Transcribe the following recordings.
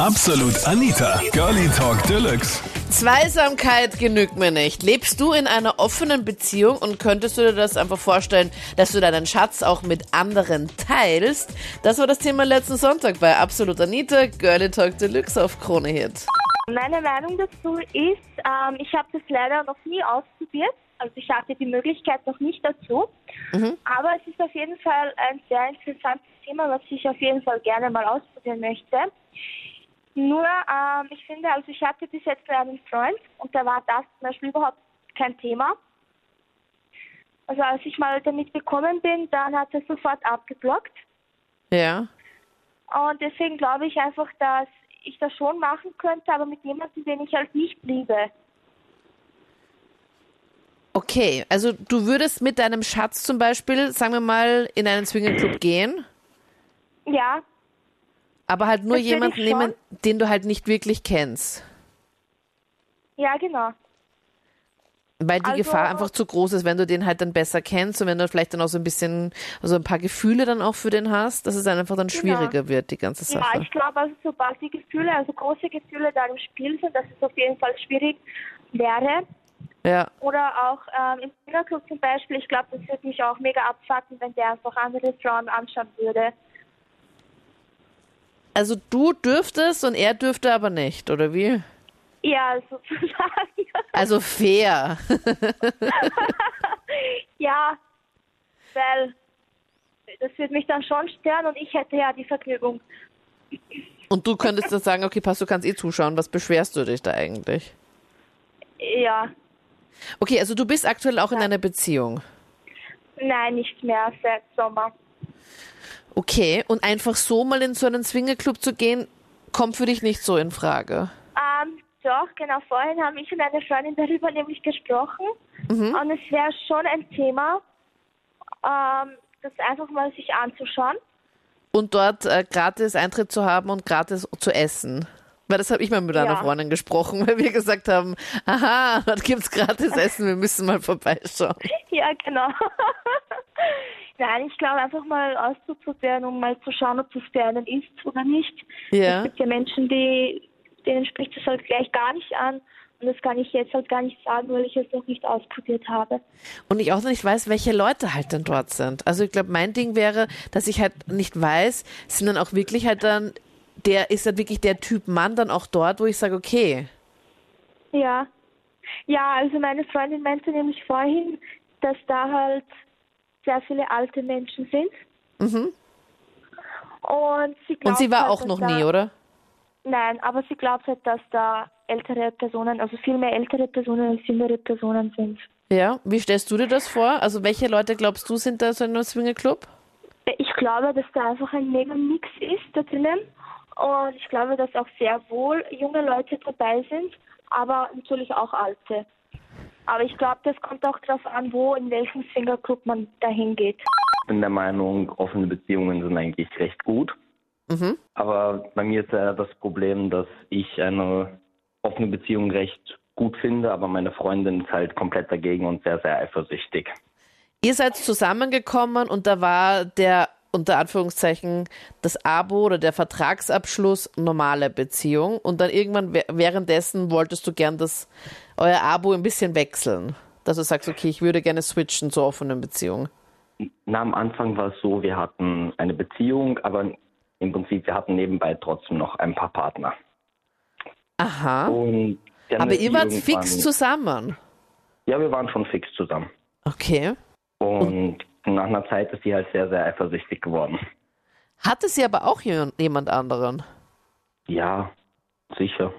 Absolut Anita, Girlie Talk Deluxe. Zweisamkeit genügt mir nicht. Lebst du in einer offenen Beziehung und könntest du dir das einfach vorstellen, dass du deinen Schatz auch mit anderen teilst? Das war das Thema letzten Sonntag bei Absolut Anita, Girlie Talk Deluxe auf Krone Hit. Meine Meinung dazu ist, ähm, ich habe das leider noch nie ausprobiert. Also ich hatte die Möglichkeit noch nicht dazu. Aber es ist auf jeden Fall ein sehr interessantes Thema, was ich auf jeden Fall gerne mal ausprobieren möchte. Nur, ähm, ich finde, also ich hatte bis jetzt nur einen Freund und da war das zum Beispiel überhaupt kein Thema. Also als ich mal damit gekommen bin, dann hat er sofort abgeblockt. Ja. Und deswegen glaube ich einfach, dass ich das schon machen könnte, aber mit jemandem, den ich halt nicht liebe. Okay, also du würdest mit deinem Schatz zum Beispiel, sagen wir mal, in einen Swingerclub gehen, Ja, aber halt nur Das jemanden nehmen, den du halt nicht wirklich kennst. ja, genau. Weil die Also- Gefahr einfach zu groß ist, wenn du den halt dann besser kennst und wenn du vielleicht dann auch so ein bisschen, also ein paar Gefühle dann auch für den hast, dass es dann einfach dann schwieriger wird, die ganze Ja, Sache. ich glaube, also sobald die Gefühle, also große Gefühle da im Spiel sind, dass es auf jeden Fall schwierig wäre. Ja, Oder auch ähm, im Swingerclub zum Beispiel, ich glaube, das würde mich auch mega abfacken, wenn der einfach andere Frauen anschauen würde. Also du dürftest und er dürfte aber nicht, oder wie? Ja, sozusagen. Also fair. ja, weil das würde mich dann schon stören und ich hätte ja die Vergnügung. Und du könntest dann sagen, okay, pass, du kannst eh zuschauen, was beschwerst du dich da eigentlich? Ja, Okay, also du bist aktuell auch in einer Beziehung. nein, nicht mehr seit Sommer. Okay, und einfach so mal in so einen Swingerclub zu gehen, kommt für dich nicht so in Frage. Ähm, doch, genau, vorhin haben ich und eine Freundin darüber nämlich gesprochen. Und es wäre schon ein Thema, ähm, das einfach mal sich anzuschauen. Und dort äh, gratis Eintritt zu haben und gratis zu essen. Weil das habe ich mal mit einer Ja. Freundin gesprochen, weil wir gesagt haben, aha, dort gibt's gratis Essen, wir müssen mal vorbeischauen. Ja, genau. Nein, ich glaube einfach mal auszuprobieren, um mal zu schauen, ob das für einen ist oder nicht. Ja. Es gibt ja Menschen, die, denen spricht das halt gleich gar nicht an. Und das kann ich jetzt halt gar nicht sagen, weil ich es noch nicht ausprobiert habe. Und ich auch noch nicht weiß, welche Leute halt dann dort sind. Also ich glaube, mein Ding wäre, dass ich halt nicht weiß, sind dann auch wirklich halt dann, der ist dann wirklich der Typ Mann dann auch dort, wo ich sage, okay, Ja. Ja, also meine Freundin meinte nämlich vorhin, dass da halt sehr viele alte Menschen sind. Mhm. Und sie glaubt Und sie war halt, auch dass noch da, nie, oder? Nein, aber sie glaubt halt, dass da ältere Personen, also viel mehr ältere Personen als jüngere Personen sind. Ja. Wie stellst du dir das vor? Also welche Leute glaubst du sind da so in einem Swingerclub? Ich glaube, dass da einfach ein mega Mix ist da drinnen. Und ich glaube, dass auch sehr wohl junge Leute dabei sind, aber natürlich auch alte. Aber ich glaube, das kommt auch darauf an, wo, in welchem Swingerclub man dahin geht. Ich bin der Meinung, offene Beziehungen sind eigentlich recht gut. Mhm. Aber bei mir ist ja das Problem, dass ich eine offene Beziehung recht gut finde, aber meine Freundin ist halt komplett dagegen und sehr, sehr eifersüchtig. Ihr seid zusammengekommen und da war der unter Anführungszeichen das Abo oder der Vertragsabschluss normale Beziehung und dann irgendwann wä- währenddessen wolltest du gern das euer Abo ein bisschen wechseln. Dass du sagst, okay, ich würde gerne switchen zur offenen Beziehung. Na, am Anfang war es so, wir hatten eine Beziehung, aber im Prinzip, wir hatten nebenbei trotzdem noch ein paar Partner. Aha. Und Aber ihr wart fix zusammen. Ja, wir waren schon fix zusammen. Okay. Und nach einer Zeit ist sie halt sehr, sehr eifersüchtig geworden. Hatte sie aber auch jemand anderen. Ja, sicher.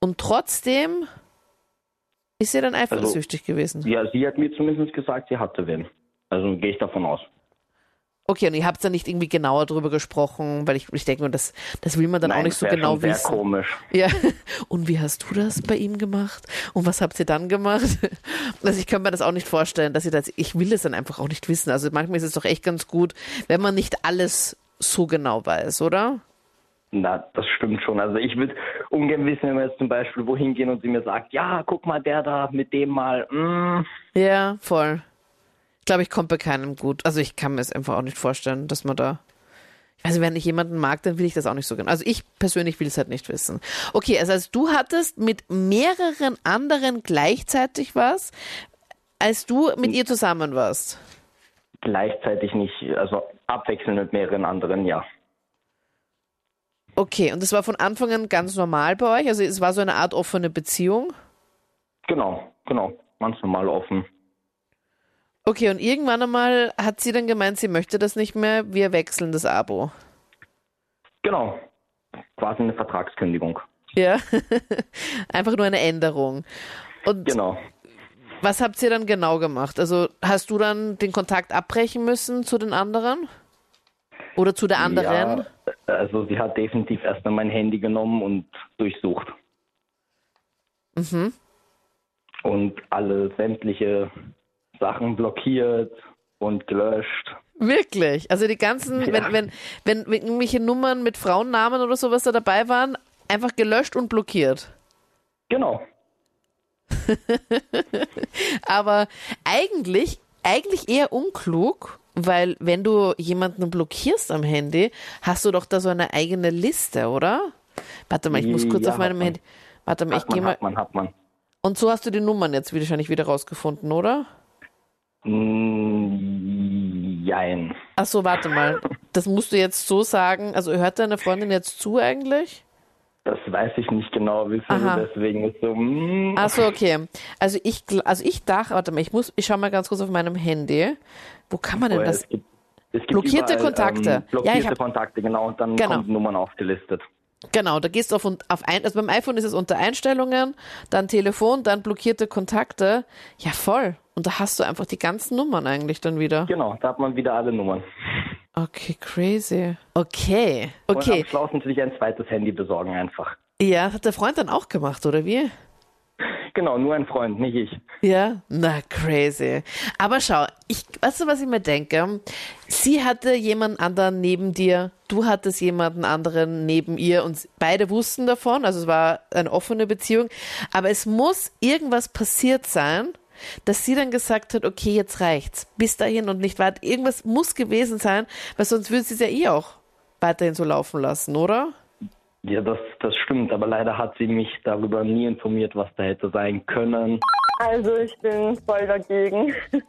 Und trotzdem ist sie dann eifersüchtig gewesen. Ja, sie hat mir zumindest gesagt, sie hatte wen. Also gehe ich davon aus. Okay, und ihr habt dann nicht irgendwie genauer drüber gesprochen, weil ich, ich denke das, das will man dann auch Nein, nicht so das genau wissen. komisch. Ja. Und wie hast du das bei ihm gemacht? Und was habt ihr dann gemacht? Also ich kann mir das auch nicht vorstellen, dass ihr das, ich will es dann einfach auch nicht wissen. Also manchmal ist es doch echt ganz gut, wenn man nicht alles so genau weiß, oder? Na, das stimmt schon. Also ich würde ungern wissen, wenn wir jetzt zum Beispiel wohin gehen und sie mir sagt, ja, guck mal, der da mit dem mal. Mm. Ja, voll. Ich glaube, ich komme bei keinem gut. Also ich kann mir es einfach auch nicht vorstellen, dass man da. Also wenn ich jemanden mag, dann will ich das auch nicht so genau. Also ich persönlich will es halt nicht wissen. Okay, also, also du hattest mit mehreren anderen gleichzeitig was, als du mit ihr zusammen warst. Gleichzeitig nicht, also abwechselnd mit mehreren anderen, ja. Okay, und das war von Anfang an ganz normal bei euch? Also es war so eine Art offene Beziehung? Genau, genau. Ganz normal offen. Okay, und irgendwann einmal hat sie dann gemeint, sie möchte das nicht mehr, wir wechseln das Abo. Genau. Quasi eine Vertragskündigung. Ja, einfach nur eine Änderung. Und Genau. was habt ihr dann genau gemacht? Also hast du dann den Kontakt abbrechen müssen zu den anderen? Oder zu der anderen? Ja, also sie hat definitiv erstmal mein Handy genommen und durchsucht. Mhm. Und alle sämtliche Sachen blockiert und gelöscht. Wirklich? Also die ganzen, Ja. wenn, wenn, wenn, wenn irgendwelche Nummern mit Frauennamen oder sowas da dabei waren, einfach gelöscht und blockiert. Genau. Aber eigentlich, eigentlich eher unklug, weil wenn du jemanden blockierst am Handy, hast du doch da so eine eigene Liste, oder? Warte mal, ich muss kurz Ja, auf meinem. Handy. Warte mal, ich gehe mal. hat man, hat man. Und so hast du die Nummern jetzt wahrscheinlich wieder rausgefunden, oder? Mm, Jein. Ach so, warte mal. Das musst du jetzt so sagen. Also hört deine Freundin jetzt zu eigentlich? Das weiß ich nicht genau, wissen Aha. Sie, deswegen ist so, mm, Ach so, okay. Also ich, also ich dachte, warte mal, ich muss, ich schau mal ganz kurz auf meinem Handy. Wo kann man denn oh, das? Blockierte überall, Kontakte. Ähm, Ja, blockierte ich hab- Kontakte, genau, und dann Genau. kommen Nummern aufgelistet. Genau, da gehst du auf, auf ein, also beim iPhone ist es unter Einstellungen, dann Telefon, dann blockierte Kontakte. Ja, voll. Und da hast du einfach die ganzen Nummern eigentlich dann wieder. Genau, da hat man wieder alle Nummern. Okay, crazy. Okay, Und okay. am Schluss natürlich ein zweites Handy besorgen einfach. Ja, hat der Freund dann auch gemacht, oder wie? Genau, nur ein Freund, nicht ich. Ja, na crazy. Aber schau, ich, weißt du, was ich mir denke? Sie hatte jemanden anderen neben dir, du hattest jemanden anderen neben ihr und beide wussten davon, also es war eine offene Beziehung, aber es muss irgendwas passiert sein, dass sie dann gesagt hat, okay, jetzt reicht's, bis dahin und nicht weiter. Irgendwas muss gewesen sein, weil sonst würde sie es ja eh auch weiterhin so laufen lassen, oder? Ja, das, das stimmt, aber leider hat sie mich darüber nie informiert, was da hätte sein können. Also ich bin voll dagegen.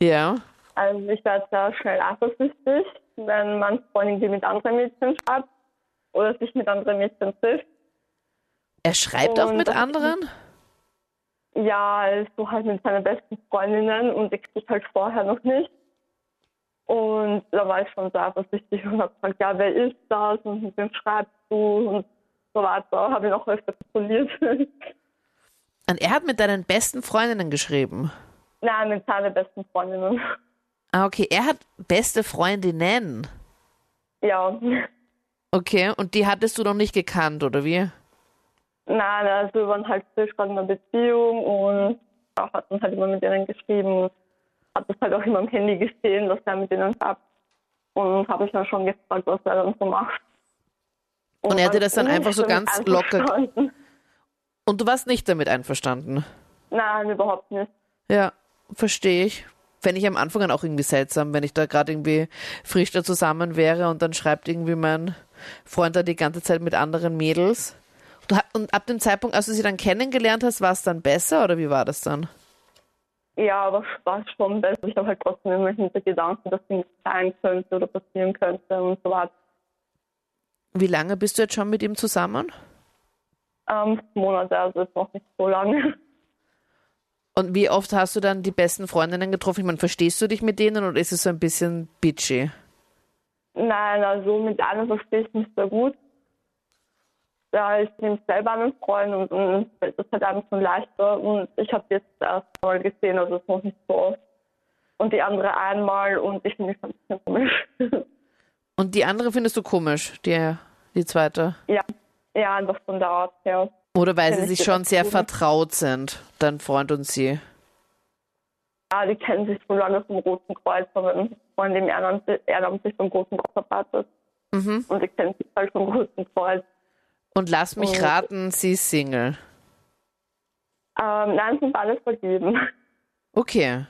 Ja. Also ich werde sehr schnell eifersüchtig, wenn man Freundin die mit anderen Mädchen schreibt oder sich mit anderen Mädchen trifft. Er schreibt auch Und mit das- anderen? Ja, also halt mit seinen besten Freundinnen und ich das halt vorher noch nicht. Und da war ich schon sehr eifersüchtig und habe gesagt, ja, wer ist das und mit wem schreibst du und so weiter. Habe ihn auch öfter kontrolliert. Und er hat mit deinen besten Freundinnen geschrieben. Nein, mit seinen besten Freundinnen. Ah, okay. Er hat beste Freundinnen. Ja. Okay, und die hattest du noch nicht gekannt, oder wie? Nein, also wir waren halt frisch gerade in einer Beziehung und auch hat dann halt immer mit denen geschrieben. Hat das halt auch immer am Handy gesehen, dass er mit denen schreibt. Und habe ich dann schon gefragt, was er dann so macht. Und er hat dir war das dann einfach so ganz locker-. Und du warst nicht damit einverstanden. Nein, überhaupt nicht. Ja, verstehe ich. Fände ich am Anfang dann auch irgendwie seltsam, wenn ich da gerade irgendwie frisch da zusammen wäre und dann schreibt irgendwie mein Freund da die ganze Zeit mit anderen Mädels. Und ab dem Zeitpunkt, als du sie dann kennengelernt hast, war es dann besser oder wie war das dann? Ja, aber es war schon besser. Ich habe halt trotzdem immer hinter Gedanken, dass nichts sein könnte oder passieren könnte und so weiter. Wie lange bist du jetzt schon mit ihm zusammen? Ähm, Monate, also ist noch nicht so lange. Und wie oft hast du dann die besten Freundinnen getroffen? Ich meine, verstehst du dich mit denen oder ist es so ein bisschen bitchy? Nein, also mit einem verstehe ich mich sehr gut. Ja, ich nehme selber einen Freund und, und das ist halt einfach so leichter. Und ich habe jetzt erst mal gesehen, also es noch nicht so oft. Und die andere einmal und ich finde es ein bisschen komisch. Und die andere findest du komisch, die, die zweite? ja, ja, einfach von der Art her. Oder weil sie sich schon sehr cool. vertraut sind, dein Freund und sie? Ja, die kennen sich so lange vom Roten Kreuz, aber ein Freund im Ehrenamt, ehrenamtlich vom Großen Kreuz arbeitet. Mhm. Und die kennen sich halt vom Roten Kreuz. Und lass mich Oh. raten, sie ist Single. Ähm, nein, sind alles vergeben. Okay.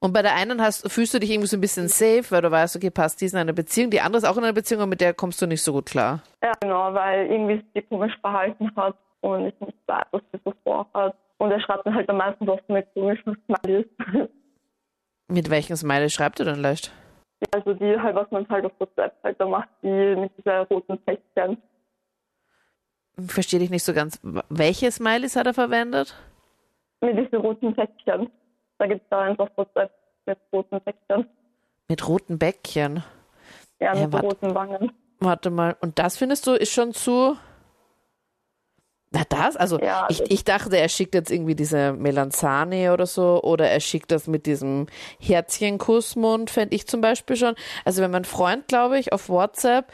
Und bei der einen hast, fühlst du dich irgendwie so ein bisschen safe, weil du weißt, okay, passt, die ist in einer Beziehung, die andere ist auch in einer Beziehung, aber mit der kommst du nicht so gut klar. Ja, genau, weil irgendwie sie komisch verhalten hat und ich nicht weiß, was sie so vorhat. Und er schreibt dann halt am meisten oft mit komischen Smileys. Mit welchem Smiley schreibt er dann leicht? Also die halt, was man halt auf WhatsApp halt da macht, die mit dieser roten Päckchen. Verstehe dich nicht so ganz. Welche Smileys hat er verwendet? Mit diesen roten Päckchen. Da gibt es da einfach WhatsApp mit roten Päckchen. Mit roten Bäckchen. Ja, Ja, mit warte. roten Wangen. Warte mal. Und das findest du ist schon zu. Na das? Also Ja, ich, ich dachte, er schickt jetzt irgendwie diese Melanzane oder so oder er schickt das mit diesem Herzchen-Kussmund, fände ich zum Beispiel schon. Also wenn mein Freund, glaube ich, auf WhatsApp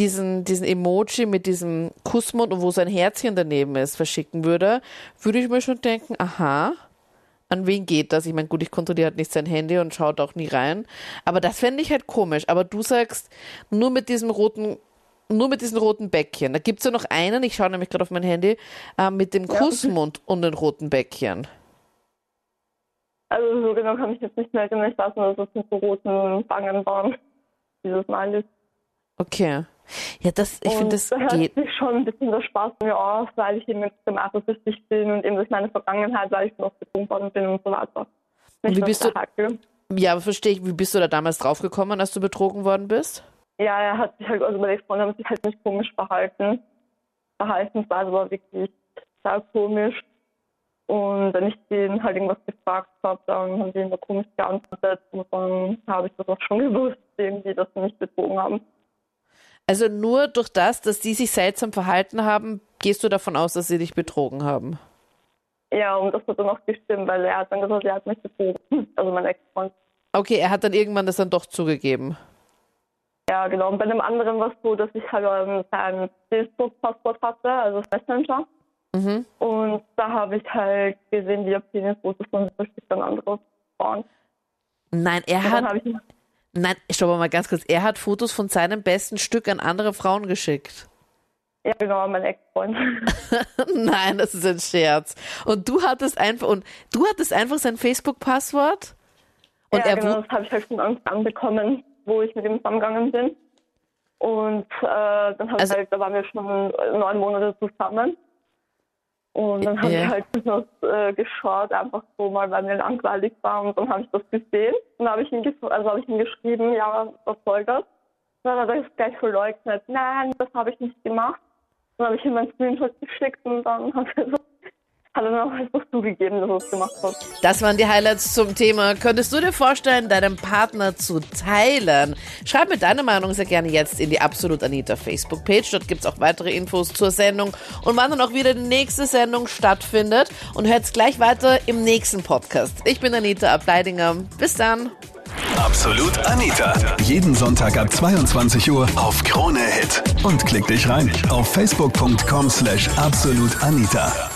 diesen, diesen Emoji mit diesem Kussmund und wo sein Herzchen daneben ist, verschicken würde, würde ich mir schon denken, aha, an wen geht das? Ich meine, gut, ich kontrolliere halt nicht sein Handy und schaut auch nie rein. Aber das fände ich halt komisch. Aber du sagst, nur mit diesem roten, nur mit diesen roten Bäckchen. Da gibt es ja noch einen, ich schaue nämlich gerade auf mein Handy, äh, mit dem Kussmund und den roten Bäckchen. Also so genau kann ich jetzt nicht mehr erinnern. Ich weiß nur, dass es mit so roten Wangen waren. Dieses Mal. Okay. Ja, das, ich finde, das da hört geht. sich schon ein bisschen der Spaß mir auf, weil ich eben extrem eifersüchtig bin und eben durch meine Vergangenheit, weil ich oft betrogen worden bin und so weiter. Und wie bist du- Hackel. Ja, verstehe ich, wie bist du da damals draufgekommen, als du betrogen worden bist? Ja, er hat sich halt, also meine Ex-Freunde haben sich halt nicht komisch verhalten. Verhaltensweise war wirklich sehr komisch. Und wenn ich denen halt irgendwas gefragt habe, dann haben die immer komisch geantwortet. Und dann habe ich das auch schon gewusst, irgendwie, dass sie mich betrogen haben. Also nur durch das, dass die sich seltsam verhalten haben, gehst du davon aus, dass sie dich betrogen haben? Ja, und das hat dann auch gestimmt, weil er hat dann gesagt, er hat mich betrogen. Also mein Ex-Freund. Okay, er hat dann irgendwann das dann doch zugegeben. Ja, genau. Und bei dem anderen war es so, dass ich halt ähm, sein Facebook-Passwort hatte, also Messenger. Mhm. Und da habe ich halt gesehen, wie er Penisfotos von sich dann andere Frauen. Nein, er hat, nein, stopp mal ganz kurz, er hat Fotos von seinem besten Stück an andere Frauen geschickt. Ja, genau, mein Ex-Freund. Nein, das ist ein Scherz. Und du hattest einfach, und du hattest einfach sein Facebook-Passwort? Und ja, er genau, das habe ich halt von Anfang an bekommen, wo ich mit ihm zusammengegangen bin. Und äh, dann habe Also- ich halt, da waren wir schon neun Monate zusammen. Und dann habe Ja. ich halt das äh, geschaut, einfach so mal, weil mir langweilig war. Und dann habe ich das gesehen. Und dann habe ich, ihm also habe ich ihm geschrieben, ja, was soll das? Dann hat er das gleich verleugnet. Nein, das habe ich nicht gemacht. Dann habe ich ihm einen Screenshot geschickt und dann hat er, so, hat er dann auch einfach zugegeben, dass er es gemacht hat. Das waren die Highlights zum Thema. Könntest du dir vorstellen, deinem Partner zu teilen? Schreib mir deine Meinung sehr gerne jetzt in die Absolut Anita Facebook-Page. Dort gibt's auch weitere Infos zur Sendung und wann dann auch wieder die nächste Sendung stattfindet. Und hört's gleich weiter im nächsten Podcast. Ich bin Anita Ableidinger. Bis dann. Absolut Anita. Jeden Sonntag ab 22 Uhr auf Krone Hit. Und klick dich rein auf facebook.com slash absolutanita.